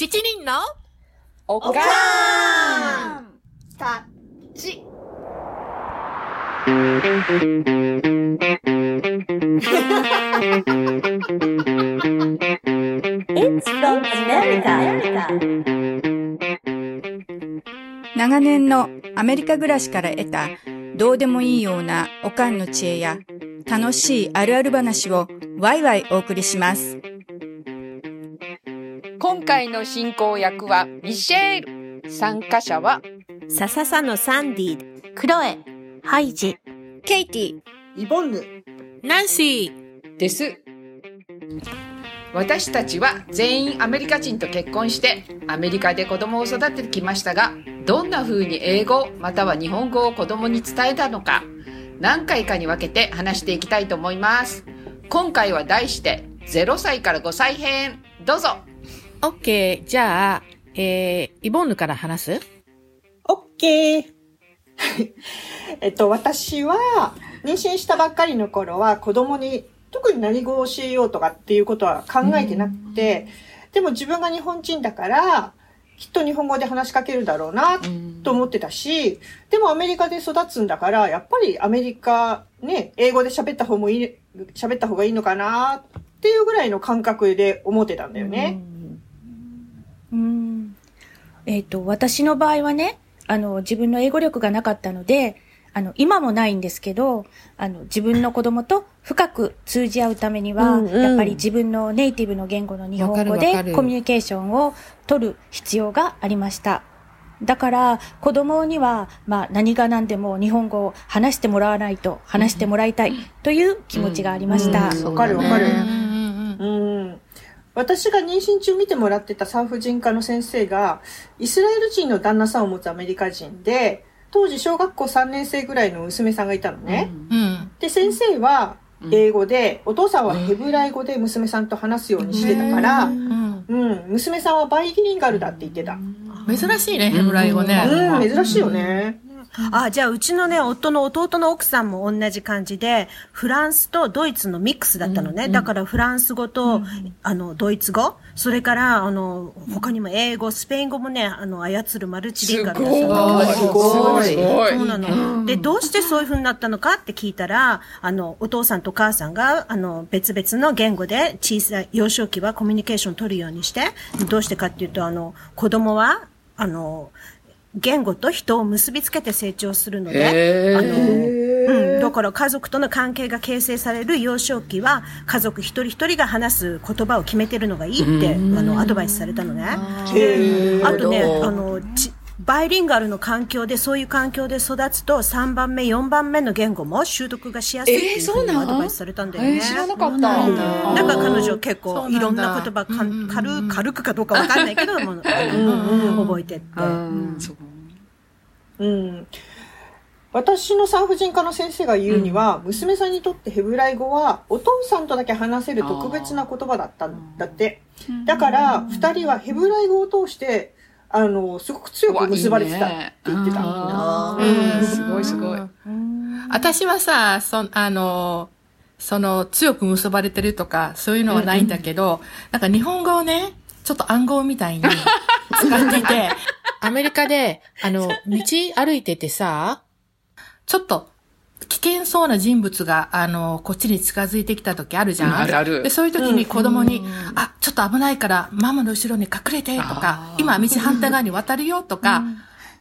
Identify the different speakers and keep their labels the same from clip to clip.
Speaker 1: 七人の
Speaker 2: おかーん
Speaker 3: たち。
Speaker 2: It's from America.
Speaker 4: 長年のアメリカ暮らしから得たどうでもいいようなおかんの知恵や楽しいあるある話をワイワイお送りします。
Speaker 5: 今回の進行役はミシェール。参加者は
Speaker 6: さささのサンディ、クロエ、ハイジ、
Speaker 4: ケイティ、
Speaker 3: イボンヌ。
Speaker 1: ナンシー。
Speaker 5: です。私たちは全員アメリカ人と結婚してアメリカで子供を育ててきましたがどんな風に英語または日本語を子供に伝えたのか何回かに分けて話していきたいと思います今回は題して0歳から5歳編どうぞ
Speaker 1: オッケー。じゃあ、えー、イボンヌから話す？
Speaker 3: オッケー。えっと、私は、妊娠したばっかりの頃は子供に特に何語を教えようとかっていうことは考えてなくて、でも自分が日本人だから、きっと日本語で話しかけるだろうなと思ってたし、でもアメリカで育つんだから、やっぱりアメリカね、英語で喋った方もいい、喋った方がいいのかなっていうぐらいの感覚で思ってたんだよね。
Speaker 6: うん。えっ、と、私の場合はね、あの、自分の英語力がなかったので、あの、今もないんですけど、あの、自分の子供と深く通じ合うためには、
Speaker 2: うんうん
Speaker 6: やっぱり自分のネイティブの言語の日本語でコミュニケーションを取る必要がありました。だから、子供には、まあ、何が何でも日本語を話してもらわないと、話してもらいたいという気持ちがありました。
Speaker 3: うんわかるわかる。
Speaker 1: うんうんうん。
Speaker 3: うん私が妊娠中見てもらってた産婦人科の先生が、イスラエル人の旦那さんを持つアメリカ人で、当時小学校3年生ぐらいの娘さんがいたのね。
Speaker 1: うん。
Speaker 3: で、先生は英語で、お父さんはヘブライ語で娘さんと話すようにしてたから、
Speaker 1: うん。
Speaker 3: うん、娘さんはバイリンガルだって言ってた。
Speaker 1: 珍しいね、ヘブライ語ね。
Speaker 3: うん、珍しいよね。
Speaker 7: あ、じゃあ、うちのね、夫の弟の奥さんも同じ感じで、フランスとドイツのミックスだったのね。だから、フランス語と、あの、ドイツ語、それから、あの、他にも英語、スペイン語もね、あの、操るマルチリンガルだったの。
Speaker 5: すごいすごい。
Speaker 7: そうなの。で、どうしてそういう風になったのかって聞いたら、あの、お父さんとお母さんが、あの、別々の言語で小さい、幼少期はコミュニケーション取るようにして、どうしてかっていうと、あの、子供は、あの、言語と人を結びつけて成長するので、あの、うん、だから家族との関係が形成される幼少期は、家族一人一人が話す言葉を決めてるのがいいって、あの、アドバイスされたのね。
Speaker 3: へ
Speaker 7: あとね、あの、ちバイリンガルの環境で、そういう環境で育つと、3番目、4番目の言語も習得がしやすいっていうふうにアドバイスされたんだよね。
Speaker 5: えー知らなかった。
Speaker 7: だから彼女結構いろんな言葉かん軽軽くかどうかわかんないけど、も う覚えてって。
Speaker 5: うんそう。
Speaker 3: うん。私の産婦人科の先生が言うには、娘さんにとってヘブライ語は、お父さんとだけ話せる特別な言葉だったんだって。だから、二人はヘブライ語を通して、あの、すごく強く結ばれてたって言ってた。
Speaker 5: あ
Speaker 1: うん
Speaker 5: ーすごいすごい。
Speaker 1: 私はさ、そ、あの、その、強く結ばれてるとか、そういうのはないんだけど、なんか日本語をね、ちょっと暗号みたいに 使っていて、アメリカで、あの、道歩いててさ、ちょっと、危険そうな人物が、あの、こっちに近づいてきた時あるじゃん。
Speaker 5: うんあるある。
Speaker 1: で、そういう時に子供に、あ、ちょっと危ないから、ママの後ろに隠れて、とか、今道反対側に渡るよ、とか、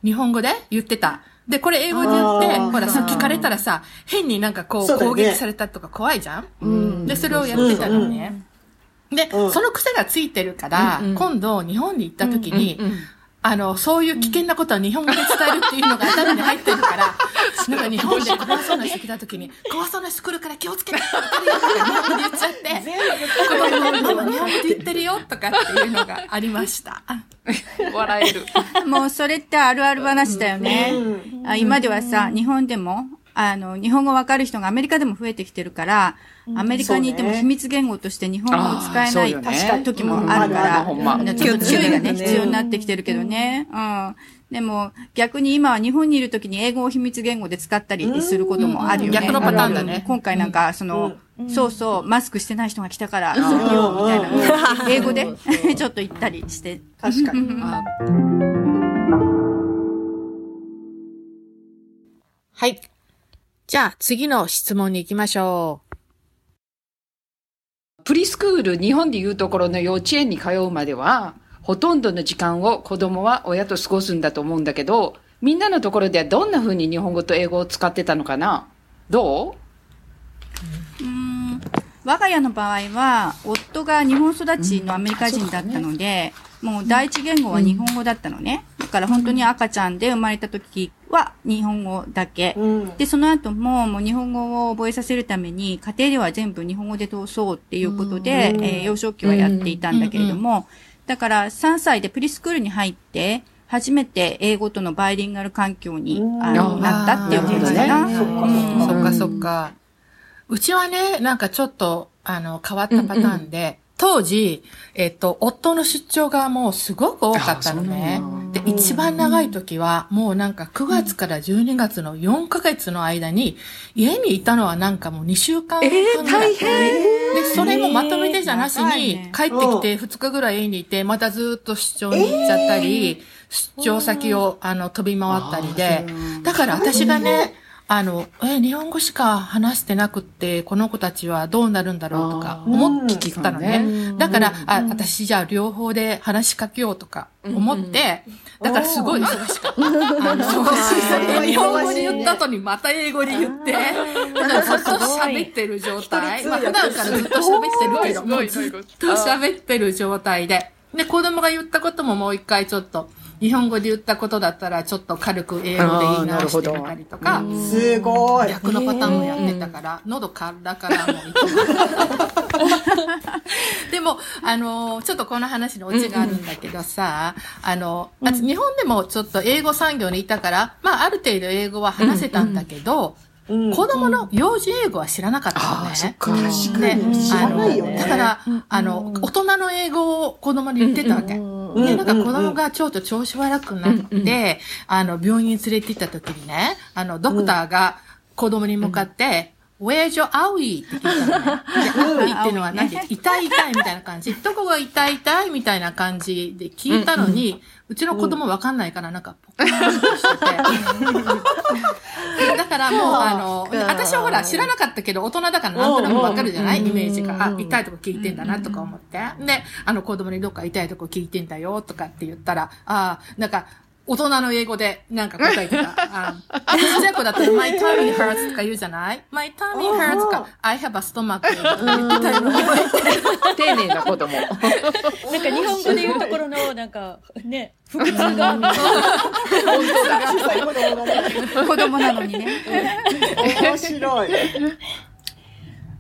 Speaker 1: 日本語で言ってた。で、これ英語で言って、ほらさ、聞かれたらさ、変になんかこう、
Speaker 3: そうね。
Speaker 1: 攻撃されたとか怖いじゃん？で、それをやってたのね。で、
Speaker 3: うん。
Speaker 1: その癖がついてるから、今度日本に行った時に、
Speaker 5: うん
Speaker 1: あの、そういう危険なことは日本語で伝えるっていうのが頭に入ってるから、なんか日本で怖そうな人来た時に、怖そうな人来るから気をつけて、わかるよとか日本語で言っちゃって、子供にママ日本語で言ってるよとかっていうのがありました。
Speaker 5: 笑える。
Speaker 4: もうそれってあるある話だよね。あ今ではさ、日本でも、あの、日本語わかる人がアメリカでも増えてきてるから、アメリカにいても秘密言語として日本語を使えない時もあるから、ちょっと注意がね、必要になってきてるけどね。うん。でも、逆に今は日本にいる時に英語を秘密言語で使ったりすることもあるよね。
Speaker 1: 逆のパターンだね
Speaker 4: 今回なんか、その、そうそう、マスクしてない人が来たから、急ぎようみたいな。英語で ちょっと言ったりして。
Speaker 3: 確かに。
Speaker 1: はい。じゃあ、次の質問に行きましょ
Speaker 5: プリスクール、日本でいうところの幼稚園に通うまでは、ほとんどの時間を子供は親と過ごすんだと思うんだけど、みんなのところではどんな風に日本語と英語を使ってたのかな？どう？
Speaker 4: うーん我が家の場合は、夫が日本育ちのアメリカ人だったので、もう第一言語は日本語だったのね。だから本当に赤ちゃんで生まれた時は日本語だけ。
Speaker 3: うん。
Speaker 4: で、その後も、もう日本語を覚えさせるために、家庭では全部日本語で通そうっていうことで、
Speaker 3: うん
Speaker 4: えー幼少期はやっていたんだけれども、だから3歳でプリスクールに入って、初めて英語とのバイリンガル環境に、
Speaker 3: うん
Speaker 4: あのなったっていうことだな。
Speaker 5: ね
Speaker 1: そっかそっか。うちはね、なんかちょっと、あの、変わったパターンで、当時、えっと、夫の出張がもうすごく多かったのね。で、一番長い時は、もうなんか9月から12月の4ヶ月の間に、家にいたのはなんかもう2週間半ぐらい。で、それもまとめてじゃなしに帰ってきて2日ぐらい家にいて、またずっと出張に行っちゃったり、出張先を、あの、飛び回ったりで、だから私がね、あの、え、日本語しか話してなくって、この子たちはどうなるんだろうとか思って聞いたのね。だから、あ、私じゃあ両方で話しかけようとか思って、だからすごい忙しかった。日本語に言った後にまた英語に言って、ずっと喋ってる状態。まあ普段からずっと喋ってるけど、ずっと喋ってる状態で。で、子供が言ったことももう一回ちょっと、日本語で言ったことだったら、ちょっと軽く英語で言い直してみたりとか、
Speaker 3: すごい。
Speaker 1: 逆のパターンもやってたから、喉からからも でも、あの、ちょっとこの話のオチがあるんだけどさ、あの、あ日本でもちょっと英語産業にいたから、まあ、ある程度英語は話せたんだけど、
Speaker 3: うん
Speaker 1: 子供の幼児英語は知らなかったのね。
Speaker 5: か。
Speaker 1: で、
Speaker 3: 知らないよね
Speaker 1: だから、あの、大人の英語を子供に言ってたわけ。で、なんか子供がちょっと調子悪くなって、あの、病院に連れて行った時にね、あの、ドクターが子供に向かって、Where's your owie? って聞いたのね。で、owie っていうのは何で痛い痛いみたいな感じ。どこが痛い痛いみたいな感じで聞いたのに、うちの子供わかん。ないから、なん。か、ポカーンとしてて。だからもう、あの、私はほら知らなかったけど、大人だからなん。となくわかるじゃないイメージが。あ、痛いとこ聞いてん。だなとか思って。で、あの子供にどっか痛いとこ聞いてん。だよとかって言ったら、ああ、なん。か、大人の英語でなんか答えてた。あちっちゃい子だったら、my tummy hurts とか言うじゃない ?my tummy hurts とか、I have a stomach とか。
Speaker 5: 丁寧な子供。
Speaker 6: なんか日本語で言うところの、なんか、ね、腹痛が、みたいな
Speaker 3: 小さい子供がね。
Speaker 4: 子供なのにね。
Speaker 3: 面白い。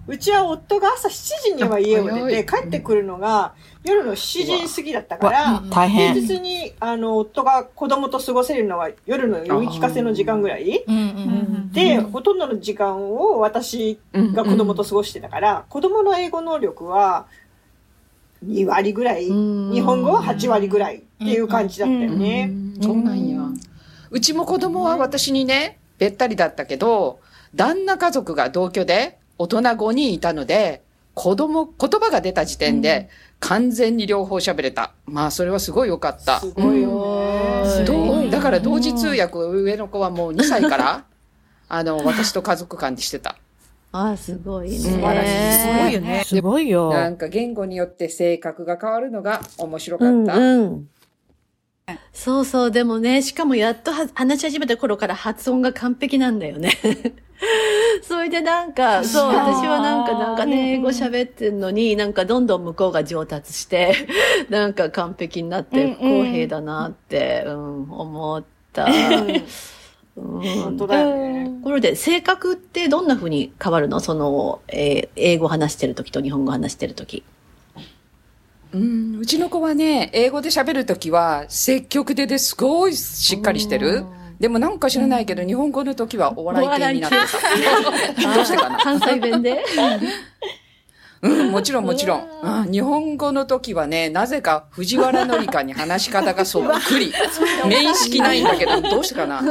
Speaker 3: うちは夫が朝7時には家を出て、帰ってくるのが夜の7時過ぎだったから、
Speaker 1: 大
Speaker 3: 平日にあの夫が子供と過ごせるのは夜の読み聞かせの時間ぐらい。で、ほとんどの時間を私が子供と過ごしてたから、子供の英語能力は2割ぐらい、日本語は8割ぐらいっていう感じだったよね。
Speaker 5: そうなんや。うちも子供は私にね、べったりだったけど、旦那家族が同居で大人5人いたので、子供、言葉が出た時点で完全に両方喋れた。まあそれはすごい良かった。
Speaker 3: すごいよ
Speaker 5: うだから同時通訳上の子はもう2歳から、あの、私と家族間でしてた。
Speaker 2: あ、すごいね。
Speaker 5: 素晴らしい
Speaker 7: すごいよね。
Speaker 1: すごいよ。
Speaker 5: なんか言語によって性格が変わるのが面白
Speaker 2: うん
Speaker 5: かった。
Speaker 2: うん。そうそう、でもね、しかもやっとは話し始めた頃から発音が完璧なんだよね。それでなんか、そう、私はなんか、なんかね、英語喋ってんのに、なんかどんどん向こうが上達して、なんか完璧になって不公平だなって、うん、思った。うん
Speaker 3: 本当だよね。
Speaker 2: ところで、性格ってどんな風に変わるの？その、えー英語話してる時と日本語話してる時。
Speaker 5: うん、うちの子はね、英語で喋るときは積極的ですごいしっかりしてる。でもなんか知らないけど、日本語の時はお笑い系になってた。どうしてかな
Speaker 2: 関西弁で？
Speaker 5: うん、もちろんもちろん。うん日本語の時はね、なぜか藤原紀香に話し方がそっくり。面識ないんだけど、どうしてかな。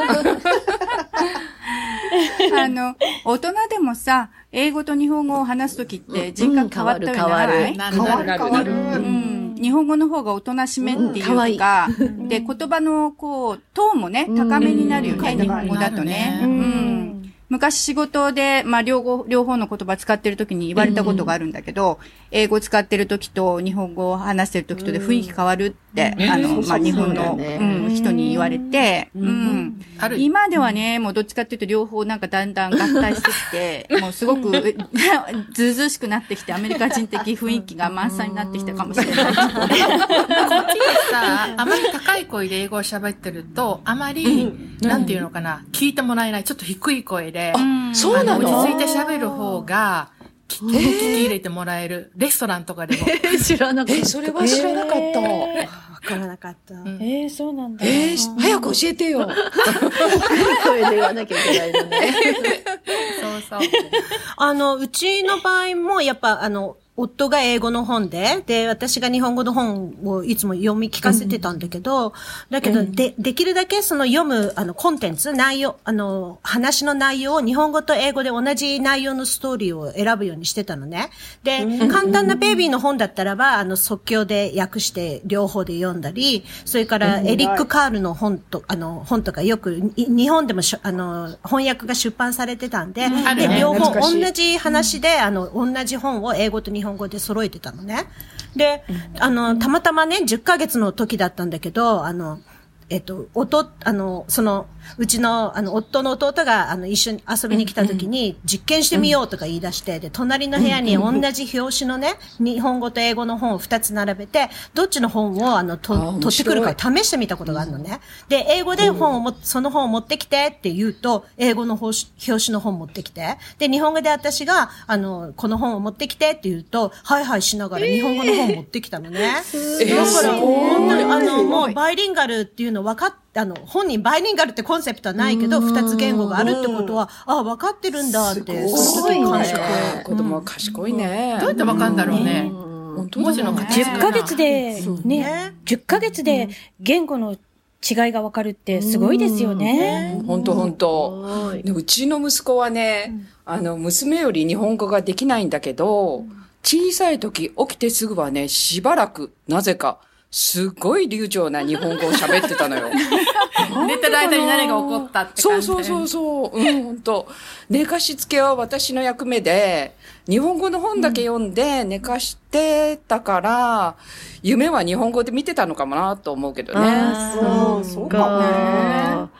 Speaker 4: あの、大人でもさ、英語と日本語を話すときって人格変わったようにならない、
Speaker 1: な
Speaker 3: 変わる。変わる。
Speaker 4: うん、日本語の方がおとなしめっていうか、で、言葉のこう、トーンもね、高めになるよね、
Speaker 1: うん。
Speaker 4: 日本語だとね。
Speaker 1: う
Speaker 4: うん。昔仕事で、まあ、両方、両方の言葉使ってる時に言われたことがあるんだけど、英語使ってる時と日本語を話してる時とで雰囲気変わるって、あの、まあ、日本の、うん、人に言われて、うん。
Speaker 1: ある。
Speaker 4: 今ではね、もうどっちかっていうと両方なんかだんだん合体してきて、もうすごくずうずうしくなってきて、アメリカ人的雰囲気が満載になってきたかもしれない。
Speaker 1: こっちでさ、あまり高い声で英語を喋ってると、あまり、なんていうのかな、聞いてもらえない、ちょっと低い声で、
Speaker 5: そうな
Speaker 1: の落ち着いて喋る方が、聞き聞き入れてもらえる。レストランとかでも。
Speaker 2: 知らなかっ
Speaker 5: え、それは知らなかった。
Speaker 7: わからなかった。
Speaker 6: えー、そうなんだ。
Speaker 5: えー早く教えてよ。
Speaker 2: た。声で言わなきゃいけないのね。
Speaker 1: そうそう。
Speaker 7: あの、うちの場合も、やっぱ、あの、夫が英語の本で、で、私が日本語の本をいつも読み聞かせてたんだけど、だけど、で、できるだけその読む、あの、コンテンツ、内容、あの、話の内容を日本語と英語で同じ内容のストーリーを選ぶようにしてたのね。で、簡単なベイビーの本だったらば、あの、即興で訳して両方で読んだり、それからエリック・カールの本と、あの、本とかよく、い日本でもあの、翻訳が出版されてたんで、で、
Speaker 1: あるね。
Speaker 7: 両方同じ話で、あの、同じ本を英語と日本本語で揃えてたのね。で、あの、たまたまね、10ヶ月の時だったんだけど、あの、えっと、弟、あの、その、うちの、あの、夫の弟が、あの、一緒に遊びに来た時に、実験してみようとか言い出して、で、隣の部屋に同じ表紙のね、日本語と英語の本を2つ並べて、どっちの本を、あの、と取ってくるか
Speaker 5: 白
Speaker 7: 試してみたことがあるのね。で、英語で本をも、その本を持ってきてって言うと、英語の表紙の本持ってきて、で、日本語で私が、あの、この本を持ってきてって言うと、はいはいしながら日本語の本持ってきたのね。
Speaker 5: えー
Speaker 7: だから、本当に、あの、もうバイリンガルっていうの分かっあの、本人バイリンガルってコンセプトはないけど、二つ言語があるってことは、あ分かってるんだって、その時感触。
Speaker 5: 子供は賢いね。
Speaker 1: どうやってわかんだろう
Speaker 5: ね。
Speaker 1: 文字の形
Speaker 6: 10ヶ月で、ね。
Speaker 7: ね、
Speaker 6: 10ヶ月で言語の違いがわかるってすごいですよね。
Speaker 5: 本当本当。でうちの息子はね、あの、娘より日本語ができないんだけど、小さい時起きてすぐはね、しばらく、なぜか、すごい流暢な日本語を喋ってたのよ。
Speaker 1: 寝てる間に何が起こったって
Speaker 5: そう
Speaker 1: 感じで。
Speaker 5: そうそうそう。うん、本当寝かしつけは私の役目で、日本語の本だけ読んで寝かしてたから、夢は日本語で見てたのかもなと思うけどね。
Speaker 2: あーそうか。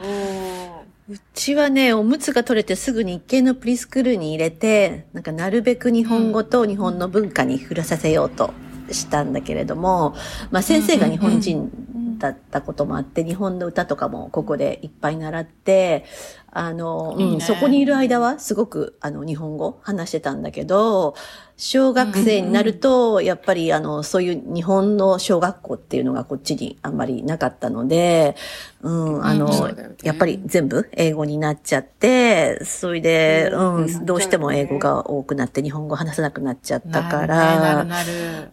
Speaker 2: うちはね、おむつが取れてすぐ日系のプリスクールに入れて、なんかなるべく日本語と日本の文化に触れさせようとしたんだけれども、まあ先生が日本人だったこともあって、日本の歌とかもここでいっぱい習って、あの、
Speaker 1: いいね。
Speaker 2: うん、そこにいる間はすごくあの日本語話してたんだけど、小学生になると、やっぱりあの、そういう日本の小学校っていうのがこっちにあんまりなかったので、うん、あの、
Speaker 5: ね。
Speaker 2: やっぱり全部英語になっちゃって、それで、うん、どうしても英語が多くなって日本語話せなくなっちゃったか
Speaker 1: な
Speaker 2: ら。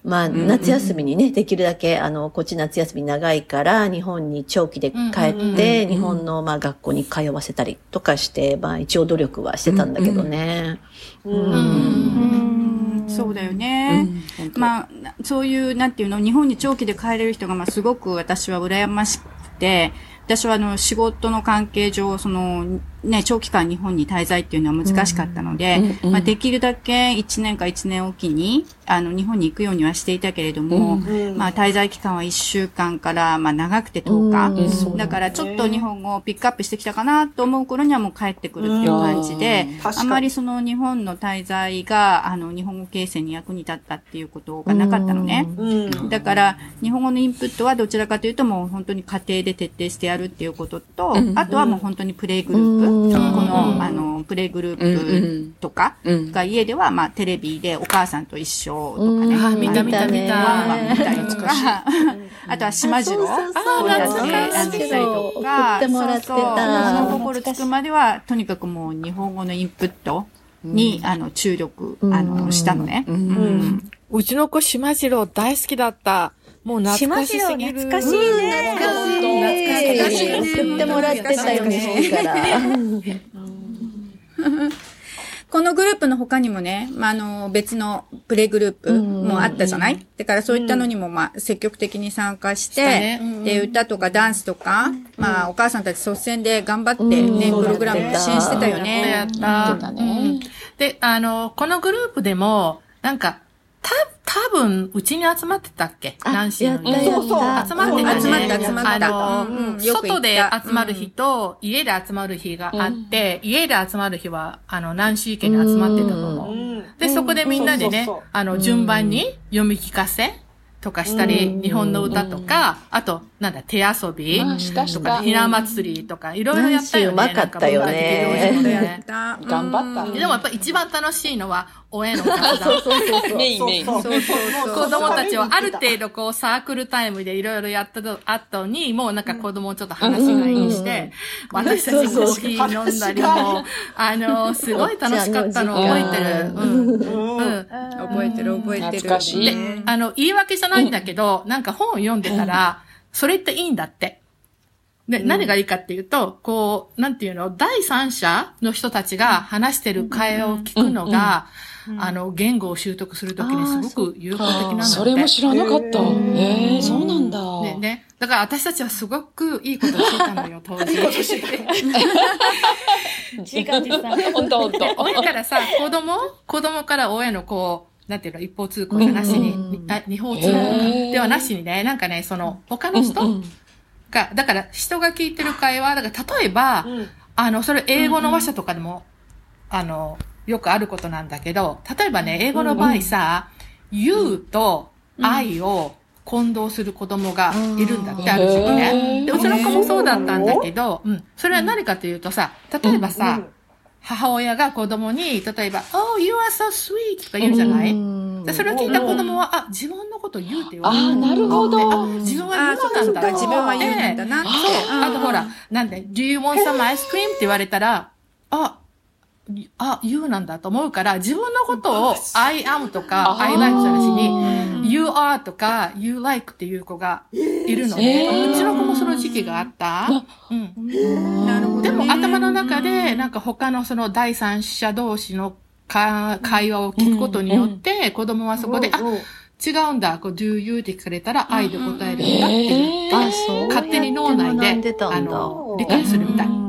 Speaker 2: まあ、夏休みにね、できるだけ、あの、こっち夏休み長いから、日本に長期で帰
Speaker 1: うんうん
Speaker 2: って、日本の、まあ、学校に通わせたりとかして、まあ、一応努力はしてたんだけどね。
Speaker 4: うんそうだよね。まあ、なそういう、なんていうの、日本に長期で帰れる人が、まあ、すごく私は羨ましくて、私はあの、仕事の関係上、その、ね、長期間日本に滞在っていうのは難しかったので、まあ、できるだけ1年か1年おきに、あの、日本に行くようにはしていたけれども、まあ、滞在期間は1週間から、まあ、長くて10日。だから、ちょっと日本語をピックアップしてきたかなと思う頃にはもう帰ってくるっていう感じで、あまりその日本の滞在が、あの、日本語形成に役に立ったっていうことがなかったのね。
Speaker 3: うん。
Speaker 4: だから、日本語のインプットはどちらかというともう本当に家庭で徹底してやるっていうことと、あとはもう本当にプレイグループ、この、あの、プレイグループとか
Speaker 5: うん
Speaker 4: が家では、まあ、テレビでお母さんと一緒とかね。
Speaker 1: あ、見た見た見
Speaker 2: ね
Speaker 1: た。
Speaker 4: ワンワン見たりとか、あとは島次郎。
Speaker 2: そうそうそう
Speaker 4: こうやって
Speaker 2: 懐か。しい
Speaker 4: あのしたりとか、そうそう。物心つくまでは、とにかくもう日本語のインプットに、あの、注力、あの、したのね。うん。
Speaker 1: うちの子、島次郎大好きだった。もう懐かしすぎる。
Speaker 6: 島次郎懐かしい。ね
Speaker 2: 懐かしい。送ってもらってたよね、から。
Speaker 4: このグループの他にもね、まあ、あの、別のプレイグループもあったじゃない？だからそういったのにも、まあ、積極的に参加して、
Speaker 1: ねうん。うん。
Speaker 4: で、歌とかダンスとか、まあ、お母さん。たち率先で頑張ってね、プログラム支援してたよ
Speaker 1: や
Speaker 4: ね。
Speaker 1: った。
Speaker 5: ってたね
Speaker 1: うん。で、あの、このグループでも、なん。か、た、多分、うちに集まってたっけ？ナンシーの家
Speaker 3: そうそう。
Speaker 1: 集まってたね。
Speaker 4: 集まった集まった。
Speaker 1: あの、
Speaker 4: うん
Speaker 1: 外で集まる日と、家で集まる日があって、家で集まる日は、あの、ナンシー家に集まってたと思う。
Speaker 3: うん。
Speaker 1: で、そこでみんなでね
Speaker 3: そうそうそう、
Speaker 1: あの、順番に読み聞かせとかしたり、日本の歌とか、あと、なんだ、手遊び？
Speaker 5: あしたした
Speaker 1: とか、ひな祭りとか、いろいろやったよね。
Speaker 2: うまかったよね
Speaker 5: 頑張った
Speaker 4: うん
Speaker 1: でもやっぱ一番楽しいのは、親の雑談。
Speaker 5: メインメイン。
Speaker 3: そうそう
Speaker 4: そうそうそう
Speaker 1: 子供たちはある程度こうサークルタイムでいろいろやった後に、もうなんか子供をちょっと話がいいして、私たちコーヒー飲んだりも、あの、すごい楽しかったの覚えてる。うん。うん。
Speaker 4: 覚えてる覚えてる。
Speaker 5: 懐かしい
Speaker 4: ね
Speaker 1: あの、言い訳じゃないんだけど、なんか本を読んでたら、それっていいんだって。で、何がいいかっていうと、こう、なんていうの、第三者の人たちが話してる会話を聞くのが、あの、言語を習得するときにすごく有効的なんだって。
Speaker 5: それも知らなかった。ええ、そうなんだ。
Speaker 1: ね、ね。だから私たちはすごくいいことを聞いたのよ、当時。
Speaker 6: 自画自賛。
Speaker 5: ほんとほんと。
Speaker 1: 親からさ、子供？子供から親のこう、なんていうの、一方通行じゃなしに、あ二方通行ではなしにね、なんかね、その、他の人が、だから人が聞いてる会話、だから例えば、
Speaker 3: ん。
Speaker 1: あの、それ英語の話者とかでも、あの、よくあることなんだけど、例えばね、英語の場合さ、you と I を混同する子供がいるんだって、ある時期ね。で、うちの子もそうだったんだけど、うん。それは何かというとさ、例えばさ、母親が子供に、例えば、Oh, you are so sweet とか言うじゃない？でそれを聞いた子供は、あ、自分のこと言うって言われる。
Speaker 5: ああ、なるほど。
Speaker 1: あ、自分は言うなんだ。
Speaker 4: 自分は言うなんだなって。
Speaker 1: そう。あとほら、なんで、Do you want some ice cream? って言われたら、あ、あ、言うなんだと思うから、自分のことを I am とか I like じゃなしに、You are とか You like っていう子がいるのね。うちの子もその時期があった？うん。
Speaker 4: なるほどね。
Speaker 1: でも頭の中で、なんか他のその第三者同士のか会話を聞くことによって、子供はそこで、あ、違うんだ、こう、do you って聞かれたら、愛で答えるんだって言って、
Speaker 2: あ、そう。
Speaker 1: 勝手に脳内
Speaker 2: で
Speaker 1: で、あ。の、理解するみたい。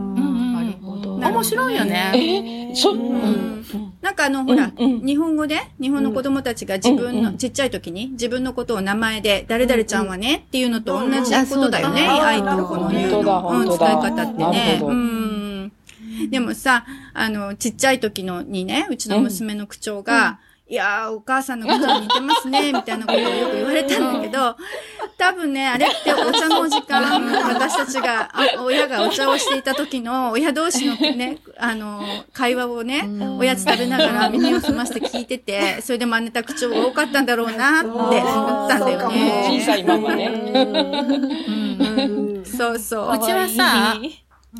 Speaker 1: 面白いよね。
Speaker 5: えそ、
Speaker 4: なんかあの、ほら、
Speaker 5: うんうん。
Speaker 4: 日本語で、日本の子供たちが自分の、ちっちゃい時に、自分のことを名前で、誰々ちゃんはね、っていうのと同じことだよね。
Speaker 3: うんうん。
Speaker 4: 愛とこの言うの、うん、伝え方って
Speaker 5: な
Speaker 4: ねうん。でもさ、あの、ちっちゃい時のにね、うちの娘の口調が、いやー、お母さんの口調に似てますね、みたいなことをよく言われたんだけど、多分ね、あれってお茶の時間、私たちが、あ親がお茶をしていた時の親同士のね、あの、会話をね、おやつ食べながら耳を澄まして聞いてて、それで真似た口調が多かったんだろうなって思ったんだよ
Speaker 5: 小
Speaker 4: ね。
Speaker 5: さいままね。
Speaker 4: そうそう。
Speaker 1: うちはさ、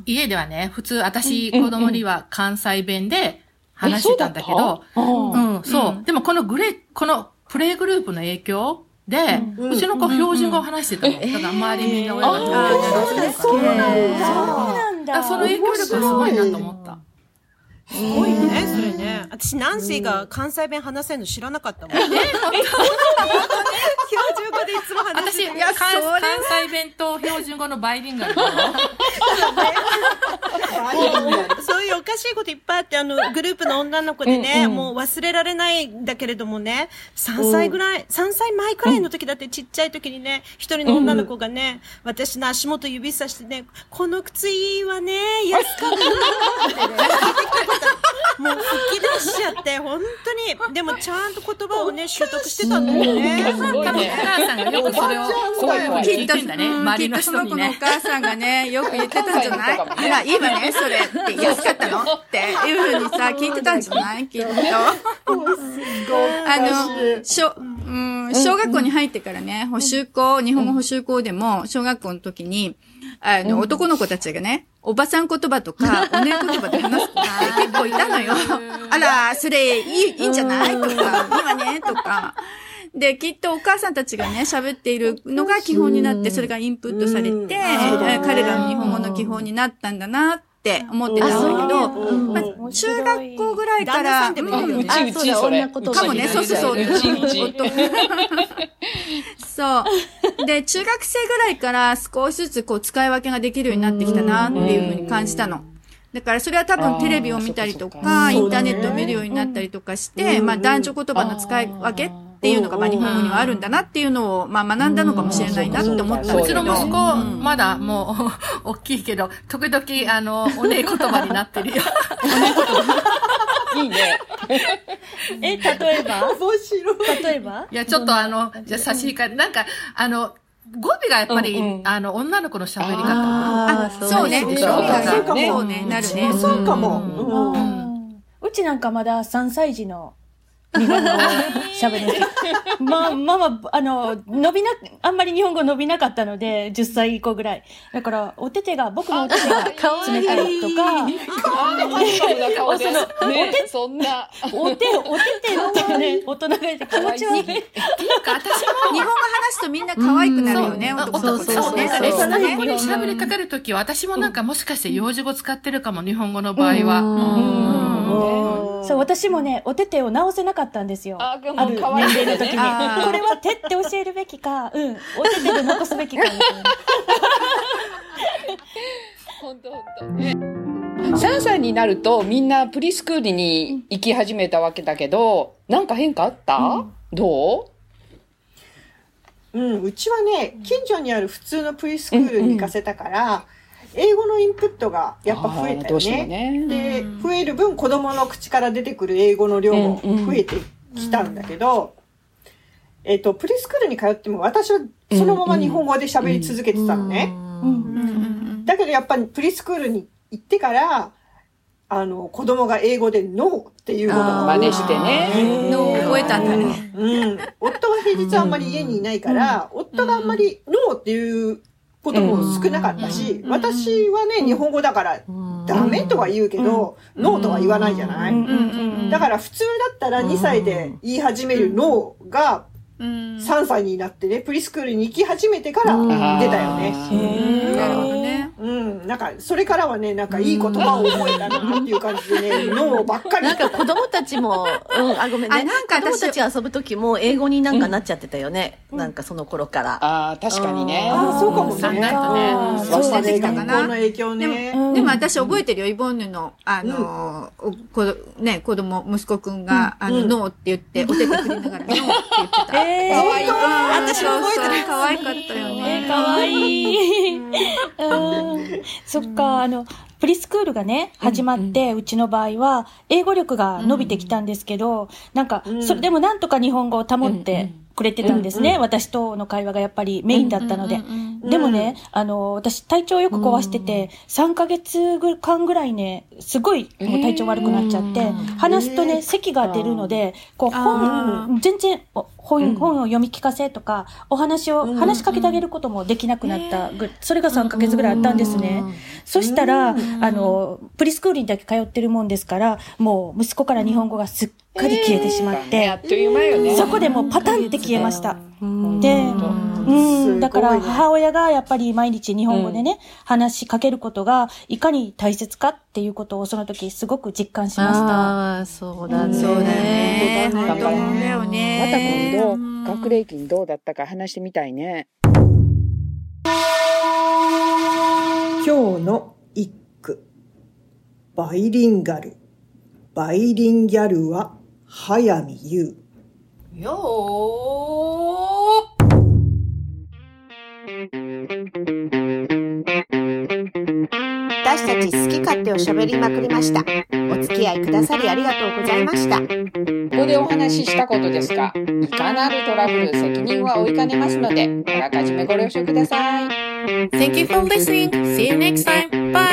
Speaker 1: 家ではね、普通私、子供には関西弁で話してたんだけど、うん、そう。でもこのグレ、このプレイグループの影響で、うちの子標準語を話してたの。だから周りみんな親が標準語を話してた
Speaker 6: そうなんだ。
Speaker 1: その影響力はすごいなと思った。
Speaker 7: すごいね、それね。私、ナンシーが関西弁話せるの知らなかったもん。標準語でいつも話
Speaker 1: 私、
Speaker 7: してる。
Speaker 1: 関西弁と標準語のバイリンガル。
Speaker 7: そういうおかしいこといっぱいあって、あの、グループの女の子でね、もう忘れられないんだけれどもね、3歳ぐらい、3歳前くらいの時だってちっちゃい時にね、一人の女の子がね、私の足元指さしてね、この靴いいわね、安かった もう吹き出しちゃって、本当に、でもちゃんと言葉をね、習得してたんだよね。
Speaker 1: 多分お
Speaker 5: ね。
Speaker 1: 母さんがよくそれを、そういうふうに聞いてんだね。
Speaker 4: うん
Speaker 1: 周りの
Speaker 4: きっとその
Speaker 1: 人にね。
Speaker 4: 子のお母さんがね、よく言ってたんじゃない？ら、いいわね、それって。安かったの？っていうふうにさ、聞いてたんじゃない？きっと。あの、小、うん、小学校に入ってからね、補習校、日本語補習校でも、小学校の時に、あの、男の子たちがね、おばさん言葉とか、お姉言葉で話す子って結構いたのよ。あら、それ、いい、いいんじゃない？とか、いいわね、とか。で、きっとお母さんたちがね、喋っているのが基本になって、それがインプットされて、えー彼らの日本語の基本になったんだなって思ってたんだけど、
Speaker 2: うん。
Speaker 4: まあ中学校ぐらいから、
Speaker 7: 旦那さん
Speaker 5: うちうちそれ。
Speaker 4: かもね、そうそうそう。
Speaker 5: うちうち。
Speaker 4: そう。で、中学生ぐらいから少しずつこう使い分けができるようになってきたなっていうふうに感じたの。だからそれは多分テレビを見たりとかインターネットを見るようになったりとかして、まあ男女言葉の使い分けっていうのがまあ日本語にはあるんだなっていうのをまあ学んだのかもしれないなって思った
Speaker 5: う
Speaker 4: けど。
Speaker 1: うちの息子、まだもう、大きいけど、時々、あの、おねえ言葉になってるよ。
Speaker 5: いいね。
Speaker 2: え、例えば
Speaker 3: 面白い。
Speaker 2: 例えば
Speaker 1: いや、ちょっとあの、じゃあ差し控え、なん。か、あの、語尾がやっぱり、
Speaker 5: うん。うん。
Speaker 1: あの、女の子の喋り方。
Speaker 2: あ
Speaker 4: あ、そうね。
Speaker 1: そう
Speaker 4: そう
Speaker 1: か
Speaker 3: そうかも
Speaker 4: そうね、なるね。
Speaker 3: そうかも。
Speaker 1: う
Speaker 6: ちなん。かまだ3歳児の日本語を喋るんですよ。まあ、まあまあ、あの、伸びな、あんまり日本語伸びなかったので、10歳以降ぐらい。だから、お手手が、僕のお手手が冷たいとか、
Speaker 5: あーハンサムな顔で。ねそんな。
Speaker 6: お手、お手手ってね、大人がいて気持ち悪い。
Speaker 1: っていうか、私も、
Speaker 4: 日本語話すとみんな可愛くなるよね、
Speaker 1: そう
Speaker 4: 男
Speaker 1: そう
Speaker 4: の子
Speaker 1: そうそう。
Speaker 6: そう
Speaker 1: 日本語に喋りかかるときは、私もなんかもしかして幼児語使ってるかも、日本語の場合は。
Speaker 6: そう、私もね、お手手を直せなかったんですよ。
Speaker 5: あ
Speaker 6: ある年齢の時に。これは手って教えるべきか、うん、お手手で残すべきかみたいな。
Speaker 5: 本当本当。3歳になるとみんなプリスクールに行き始めたわけだけど、なんか変化あった、ど
Speaker 3: う？ん、うちはね、近所にある普通のプリスクールに行かせたから、英語のインプットがやっぱ増えたよね。
Speaker 5: ね
Speaker 3: で、増える分子供の口から出てくる英語の量も増えてきたんだけど、えっと、プリスクールに通っても私はそのまま日本語で喋り続けてたのね。だけどやっぱりプリスクールに行ってから、あの、子供が英語でノーっていうことが
Speaker 5: 真似してね。
Speaker 4: の覚えたんだね。
Speaker 3: うん。夫が平日あんまり家にいないから、夫があんまりノーっていうことも少なかったし、私はね、日本語だから、ダメとは言うけど、ノーとは言わないじゃない？だから普通だったら2歳で言い始めるノーが、
Speaker 4: うん。
Speaker 3: 3歳になってね、プリスクールに行き始めてから出たよね。
Speaker 4: なるほどね。
Speaker 3: うん。なんか、それからはね、なんかいい言葉を覚えたなっていう感じでね、ノーばっかり
Speaker 2: なんか子供たちも、うん、あ、ごめんね。
Speaker 4: あなんか私
Speaker 2: 子供たち遊ぶときも英語になんかなっちゃってたよね。なんかその頃から。
Speaker 5: ああ、確かにね。
Speaker 3: ああ、そうかもね。
Speaker 1: 考えるとね
Speaker 3: そうだね、
Speaker 4: 忘れてきたかな
Speaker 3: の影響
Speaker 4: でも、
Speaker 3: ね。
Speaker 4: でも私覚えてるよ、イボンヌの、あの、おこどね、子供、息子くんが、あの、ノーって言って、お手手振りながら、ノーって言ってた。
Speaker 6: え
Speaker 5: かわいい。
Speaker 4: 私も覚えてる。可愛かったよね。
Speaker 6: かわいい。うんそっか、あの、プリスクールがね、始まって、うちの場合は、英語力が伸びてきたんですけど、なんか、それでもなんとか日本語を保ってくれてたんですね。私との会話がやっぱりメインだったので。でもね、あの、私体調よく壊してて、3ヶ月間ぐらいね、すごいもう体調悪くなっちゃって、話すとね、咳が出るので、こう、本、全然、お本、本を読み聞かせとか、お話を、話しかけてあげることもできなくなったぐ、それが3ヶ月ぐらいあったんですね。そしたら、あの、プリスクールにだけ通ってるもんですから、もう息子から日本語がすっかり消えてしまって、
Speaker 5: あっという間よね。
Speaker 6: そこでもうパタンって消えました。で、
Speaker 3: す
Speaker 6: うん、だから母親がやっぱり毎日日本語でね、話しかけることがいかに大切かっていうことをその時すごく実感しました。
Speaker 2: ああ、そうだね。
Speaker 4: そうだね。
Speaker 5: だ
Speaker 4: 本当だよ
Speaker 5: ま
Speaker 4: ね。
Speaker 5: た今度、学齢期にどうだったか話してみたいね。
Speaker 3: 今日の一句。バイリンガル。バイリンギャルは、早見優。
Speaker 1: よ
Speaker 8: 私勝手を喋りまくりました。お付き合いくださりありがとうございました。
Speaker 5: ここでお話ししたことですが、いかなるトラブル責任は負いかねますので、あらかじめご了承ください。
Speaker 1: Thank you for listening. See you next time. Bye.